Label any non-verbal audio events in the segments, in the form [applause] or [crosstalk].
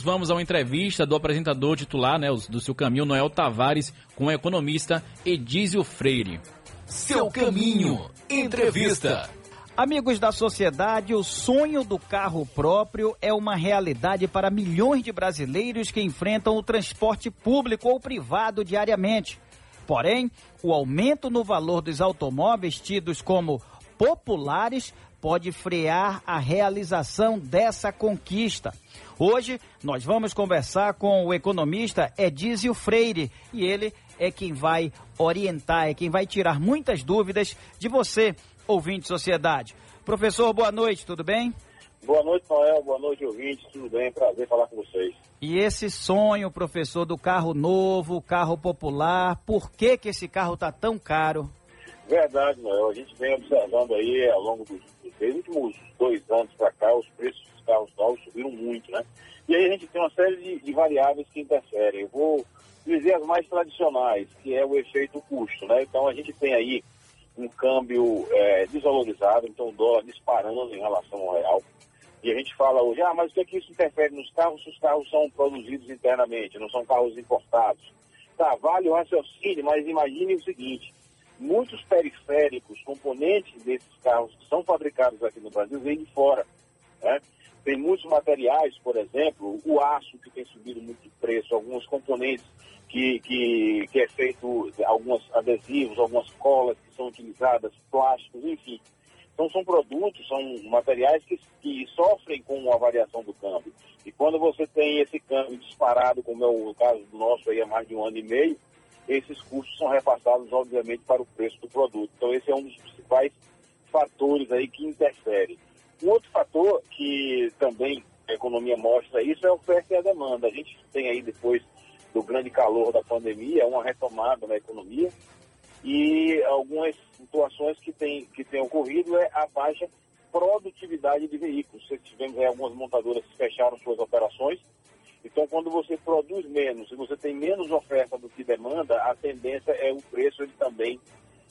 minutos, vamos a uma entrevista do apresentador titular né, do seu caminho, Noel Tavares, com o economista Edísio Freire. Seu caminho, entrevista. Amigos da sociedade, o sonho do carro próprio é uma realidade para milhões de brasileiros que enfrentam o transporte público ou privado diariamente. Porém, o aumento no valor dos automóveis tidos como populares pode frear a realização dessa conquista. Hoje nós vamos conversar com o economista Edísio Freire e ele é quem vai orientar, é quem vai tirar muitas dúvidas de você, ouvinte sociedade. Professor, boa noite, tudo bem? Boa noite, Noel. Boa noite, ouvintes. Tudo bem? Prazer falar com vocês. E esse sonho, professor, do carro novo, carro popular, por que que esse carro está tão caro? Verdade, Noel. A gente vem observando aí ao longo dos, dos últimos dois anos para cá, os preços dos carros novos subiram muito, né? E aí a gente tem uma série de, de variáveis que interferem. Eu vou dizer as mais tradicionais, que é o efeito custo, né? Então a gente tem aí um câmbio é, desvalorizado, então o dólar disparando em relação ao real. E a gente fala hoje, ah, mas o que é que isso interfere nos carros se os carros são produzidos internamente, não são carros importados? Tá, vale o raciocínio, mas imagine o seguinte, muitos periféricos, componentes desses carros que são fabricados aqui no Brasil, vêm de fora. Né? Tem muitos materiais, por exemplo, o aço que tem subido muito de preço, alguns componentes que, que, que é feito, alguns adesivos, algumas colas que são utilizadas, plásticos, enfim. Então são produtos, são materiais que, que sofrem com a variação do câmbio. E quando você tem esse câmbio disparado, como é o caso do nosso aí há mais de um ano e meio, esses custos são repassados, obviamente, para o preço do produto. Então, esse é um dos principais fatores aí que interferem. Um outro fator que também a economia mostra isso é a oferta e a demanda. A gente tem aí, depois do grande calor da pandemia, uma retomada na economia e algumas situações que têm que tem ocorrido é a baixa produtividade de veículos. Tivemos aí algumas montadoras que fecharam suas operações então, quando você produz menos e você tem menos oferta do que demanda, a tendência é o preço ele também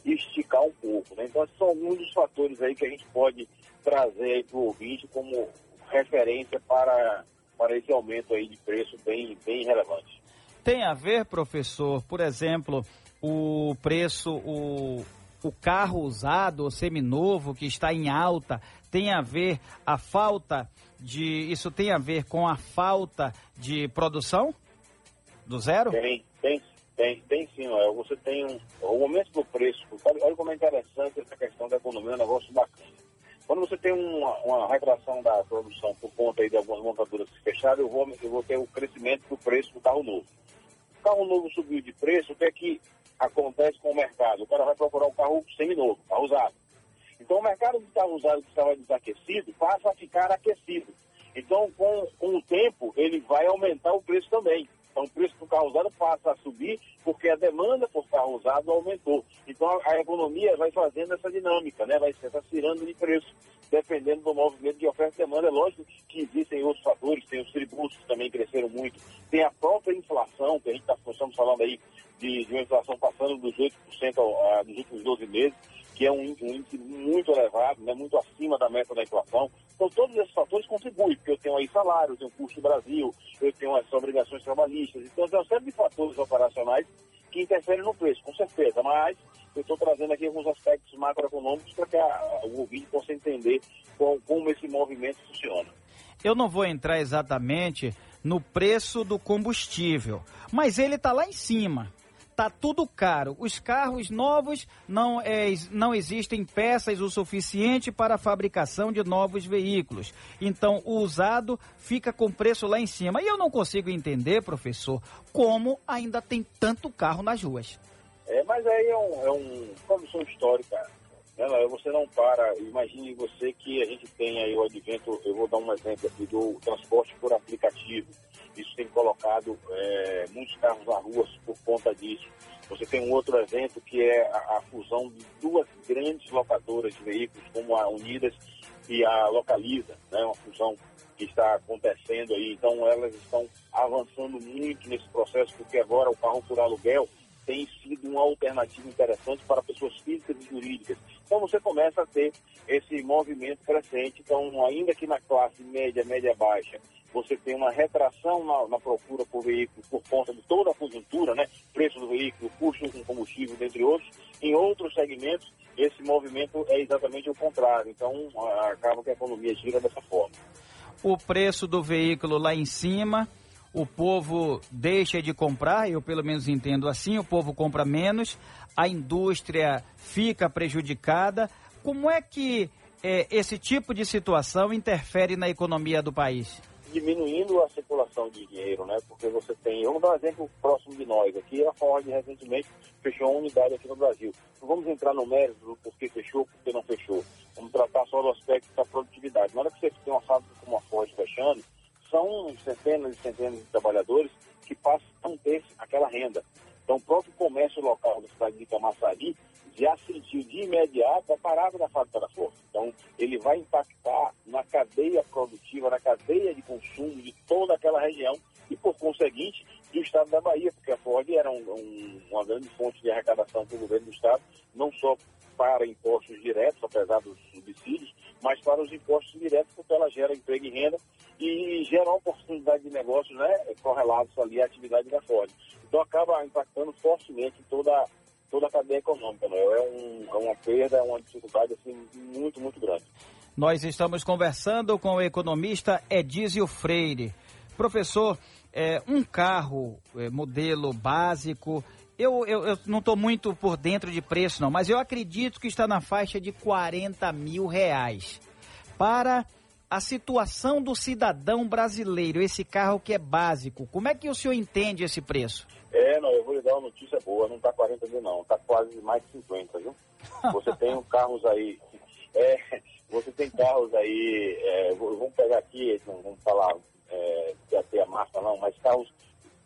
esticar um pouco. Né? Então, são alguns dos fatores aí que a gente pode trazer para o ouvinte como referência para, para esse aumento aí de preço bem, bem relevante. Tem a ver, professor, por exemplo, o preço, o, o carro usado seminovo que está em alta, tem a ver a falta de. Isso tem a ver com a falta de produção? Do zero? Tem, tem, tem, tem sim, Noel. Você tem um. O aumento do preço, olha como é interessante essa questão da economia, é um negócio bacana. Quando você tem uma, uma retração da produção por conta aí de algumas montadoras que fecharam, eu vou, eu vou ter o crescimento do preço do carro novo. O carro novo subiu de preço, o que é que acontece com o mercado? O cara vai procurar um carro seminovo, carro usado. Então o mercado de carro usado que estava desaquecido passa a ficar aquecido. Então, com, com o tempo, ele vai aumentar o preço também. Então, o preço do carro usado passa a subir porque a demanda por carro usado aumentou. Então, a, economia vai fazendo essa dinâmica, né? vai se tirando de preço, dependendo do movimento de oferta e demanda. É lógico que existem outros fatores, tem os tributos que também cresceram muito, tem a própria inflação, que a gente está falando aí de, de uma inflação passando dos 8% ao, a, nos últimos 12 meses que é um, índice muito elevado, né, muito acima da meta da inflação. Então, todos esses fatores contribuem, porque eu tenho aí salário, eu tenho custo do Brasil, eu tenho as obrigações trabalhistas. Então, tem uma série de fatores operacionais que interferem no preço, com certeza. Mas eu estou trazendo aqui alguns aspectos macroeconômicos para que a, o ouvinte possa entender com, como esse movimento funciona. Eu não vou entrar exatamente no preço do combustível, mas ele está lá em cima tá tudo caro. Os carros novos não, é, não existem peças o suficiente para a fabricação de novos veículos. Então, o usado fica com preço lá em cima. E eu não consigo entender, professor, como ainda tem tanto carro nas ruas. É, mas aí é um, é um condição histórica. Né? Você não para, imagine você que a gente tem aí o advento, eu vou dar um exemplo aqui, do transporte por aplicativo isso tem colocado é, muitos carros na rua por conta disso. Você tem um outro evento que é a, a, fusão de duas grandes locadoras de veículos, como a Unidas e a Localiza, né? uma fusão que está acontecendo aí. Então, elas estão avançando muito nesse processo, porque agora o carro por aluguel tem sido uma alternativa interessante para pessoas físicas e jurídicas. Então você começa a ter esse movimento crescente. Então, ainda que na classe média, média baixa, você tem uma retração na, na, procura por veículos por conta de toda a conjuntura, né? Preço do veículo, custo com combustível, dentre outros. Em outros segmentos, esse movimento é exatamente o contrário. Então, acaba que a economia gira dessa forma. O preço do veículo lá em cima, o povo deixa de comprar, eu pelo menos entendo assim, o povo compra menos, a indústria fica prejudicada. Como é que é, esse tipo de situação interfere na economia do país? diminuindo a circulação de dinheiro, né? Porque você tem, vamos dar um exemplo próximo de nós aqui, a Ford recentemente fechou uma unidade aqui no Brasil. Não vamos entrar no mérito do porquê fechou, porquê não fechou. Vamos tratar só do aspecto da produtividade. Na hora que você tem uma fábrica como a Ford fechando, são centenas e centenas de trabalhadores que passam a ter aquela renda. Então, o próprio comércio local da cidade de Camaçari já sentiu de imediato a parada da fábrica da Ford. Então, ele vai impactar na cadeia produtiva, na cadeia de consumo de toda aquela região e, por conseguinte, do estado da Bahia, porque a Ford era um, um, uma grande fonte de arrecadação para o governo do estado, não só para impostos diretos, apesar dos subsídios, mas para os impostos indiretos, porque ela gera emprego e renda e gera oportunidade de negócios né, correlatos ali à atividade da Ford. Então acaba impactando fortemente toda, toda a cadeia econômica. Né? É, um, é uma perda, é uma dificuldade assim, muito, muito grande. Nós estamos conversando com o economista Edísio Freire. Professor, é, um carro é, modelo básico, eu, eu, eu não estou muito por dentro de preço não, mas eu acredito que está na faixa de 40 mil reais. Para a situação do cidadão brasileiro, esse carro que é básico, como é que o senhor entende esse preço? É, não, eu vou lhe dar uma notícia boa, não está 40 mil não, está quase mais de 50, viu? [laughs] Você tem carros aí, é, você tem carros aí, é, vamos pegar aqui, não vamos falar é, até a marca não, mas carros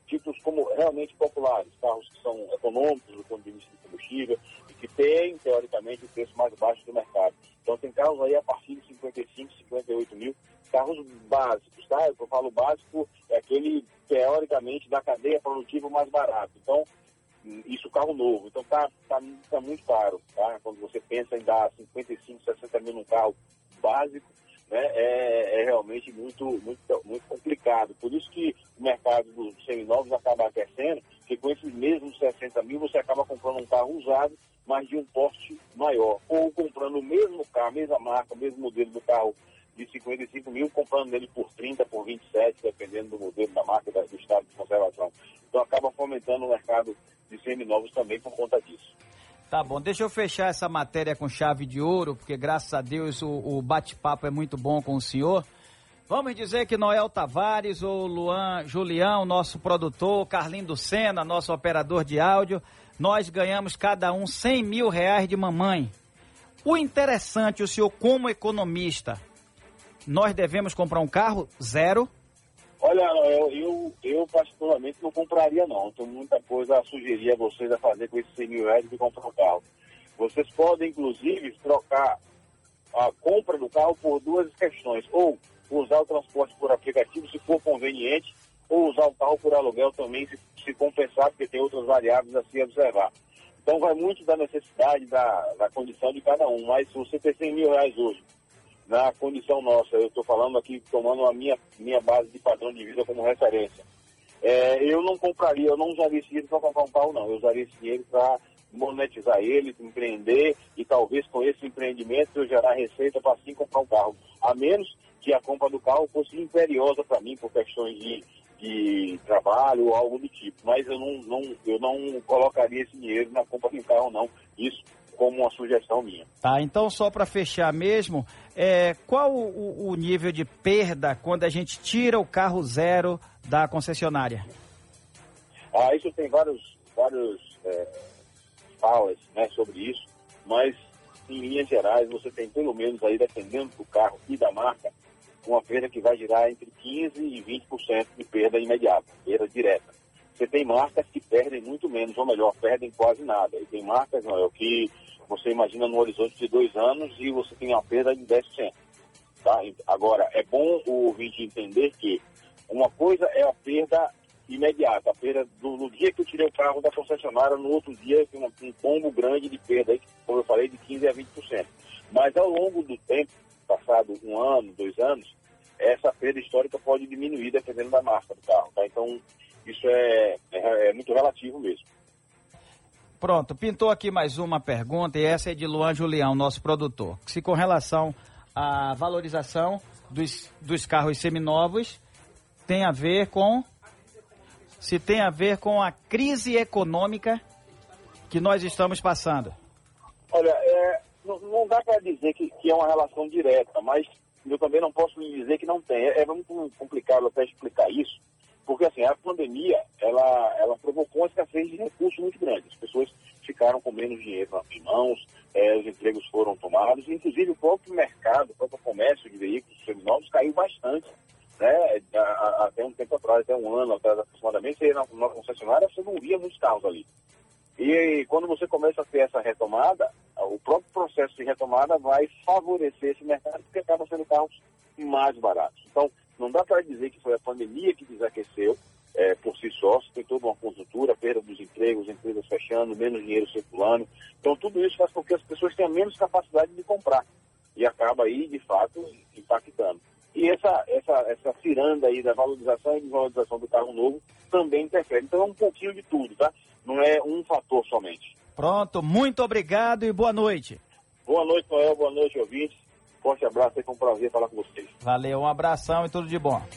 títulos como realmente populares, carros que são econômicos do ponto de vista de combustível e que têm, teoricamente, o preço mais baixo do mercado. Então tem carros aí a partir de 55, 58 mil, carros básicos, tá? Eu falo básico, é aquele, teoricamente, da cadeia produtiva mais barato. Então, isso carro novo. Então tá, tá, tá muito caro, tá? Quando você pensa em dar 55, 60 mil num carro básico, né, é, é, realmente muito, muito, muito complicado. Por isso que o mercado dos seminovos acaba aquecendo, porque com esses mesmos 60 mil você acaba comprando um carro usado, mas de um porte maior. Ou comprando o mesmo carro, a mesma marca, o mesmo modelo do carro 55 mil, comprando ele por 30, por 27, dependendo do modelo da marca do estado de conservação. Então acaba fomentando o mercado de seminovos também por conta disso. Tá bom, deixa eu fechar essa matéria com chave de ouro, porque graças a Deus o, o bate-papo é muito bom com o senhor. Vamos dizer que Noel Tavares, o Luan Julião, nosso produtor, Carlinho do Sena, nosso operador de áudio, nós ganhamos cada um 100 mil reais de mamãe. O interessante, o senhor como economista, nós devemos comprar um carro zero? Olha, eu, eu, eu particularmente não compraria não. Tenho muita coisa a sugerir a vocês a fazer com esses 100 mil reais de comprar um carro. Vocês podem, inclusive, trocar a compra do carro por duas questões. Ou usar o transporte por aplicativo, se for conveniente, ou usar o carro por aluguel também, se, se compensar, porque tem outras variáveis a se observar. Então vai muito da necessidade, da, da condição de cada um. Mas se você tem 100 mil reais hoje, na condição nossa, eu estou falando aqui, tomando a minha, minha base de padrão de vida como referência, é, eu não compraria, eu não usaria esse dinheiro para comprar um carro, não. Eu usaria esse dinheiro para monetizar ele, empreender e talvez com esse empreendimento eu gerar receita para assim comprar um carro. A menos que a compra do carro fosse imperiosa para mim por questões de, de trabalho ou algo do tipo. Mas eu não, não, eu não colocaria esse dinheiro na compra de um carro, não. Isso como uma sugestão minha. Tá, então só para fechar mesmo, é, qual o, o, nível de perda quando a gente tira o carro zero da concessionária? Ah, isso tem vários, vários é, falas né, sobre isso, mas em linhas gerais você tem pelo menos aí, dependendo do carro e da marca, uma perda que vai girar entre 15% e 20% de perda imediata, perda direta. Você tem marcas que perdem muito menos, ou melhor, perdem quase nada. E tem marcas, o que você imagina no horizonte de dois anos e você tem uma perda de 10%. Tá? Agora, é bom o ouvinte entender que uma coisa é a perda imediata. A perda do, no dia que eu tirei o carro da concessionária, no outro dia, um, um pombo grande de perda, como eu falei, de 15% a 20%. Mas ao longo do tempo, passado um ano, dois anos, essa perda histórica pode diminuir dependendo da marca do carro. Tá? Então, isso é, é, é, muito relativo mesmo. Pronto, pintou aqui mais uma pergunta e essa é de Luan Julião, nosso produtor. Se com relação à valorização dos, dos carros seminovos tem a ver com se tem a ver com a crise econômica que nós estamos passando. Olha, é, não, não, dá para dizer que, que, é uma relação direta, mas eu também não posso dizer que não tem. É, é muito complicado até explicar isso, porque assim, a pandemia, ela, ela provocou uma escassez de recursos muito grande. As pessoas ficaram com menos dinheiro em mãos, é, os empregos foram tomados, inclusive o próprio mercado, o próprio comércio de veículos seminovos caiu bastante né, até um tempo atrás, até um ano atrás aproximadamente, você na, na concessionária você não via muitos carros ali. E quando você começa a ter essa retomada, o próprio processo de retomada vai favorecer esse mercado, porque acaba sendo carros mais baratos. Então, não dá para dizer que foi a pandemia que desaqueceu é, por si só, tem toda uma conjuntura, perda dos empregos, empresas fechando, menos dinheiro circulando. Então, tudo isso faz com que as pessoas tenham menos capacidade de comprar. E acaba aí, de fato, impactando. E essa, essa, essa ciranda aí da valorização e desvalorização do carro novo também interfere. Então é um pouquinho de tudo, tá? Não é um fator somente. Pronto, muito obrigado e boa noite. Boa noite, Noel, boa noite, ouvintes. Forte abraço, foi um prazer falar com vocês. Valeu, um abração e tudo de bom.